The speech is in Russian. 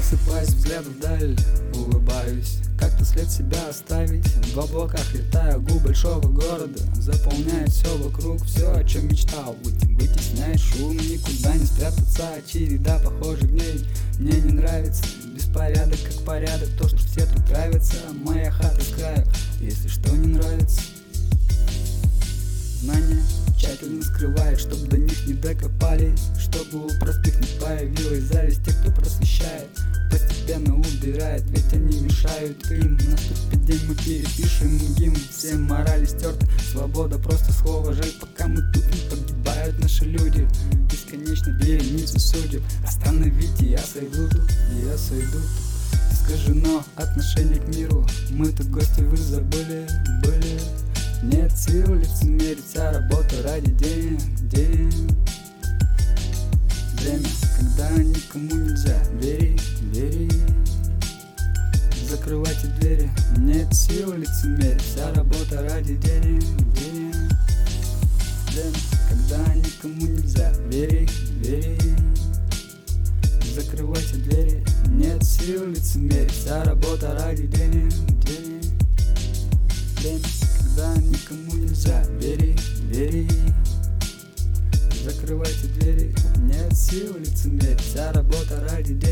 Просыпаюсь, взгляд вдаль, улыбаюсь. Как-то след себя оставить. В облаках летаю, губ большого города. Заполняет все вокруг, все, о чем мечтал быть. Вытесняет шум, никуда не спрятаться. Череда похожих дней. Мне не нравится беспорядок, как порядок. То, что все тут нравится Моя хата с краю, если что Тщательно скрывает, чтобы до них не докопались Чтобы у простых не появилась зависть Тех, кто просвещает, постепенно убирает Ведь они мешают им. Наступит день, мы перепишем гимн. Всем морали стерты, свобода просто слово Жаль, пока мы тут не погибают наши люди Бесконечно вереницы судеб. Остановите, я сойду я сойду. Тут Искажено отношение к миру Мы тут гости, вы забыли, были нет сил лицемерить, вся работа ради денег, денег Время, когда никому нельзя. Верить, верить Закрывайте двери, нет сил лицемерить, вся работа ради денег, денег Время, когда никому нельзя. Верить, верить Закрывайте двери, нет сил лицемерить, вся работа ради денег Да, бери, бери. Закрывайте двери, нет сил лицемерить, а работа ради денег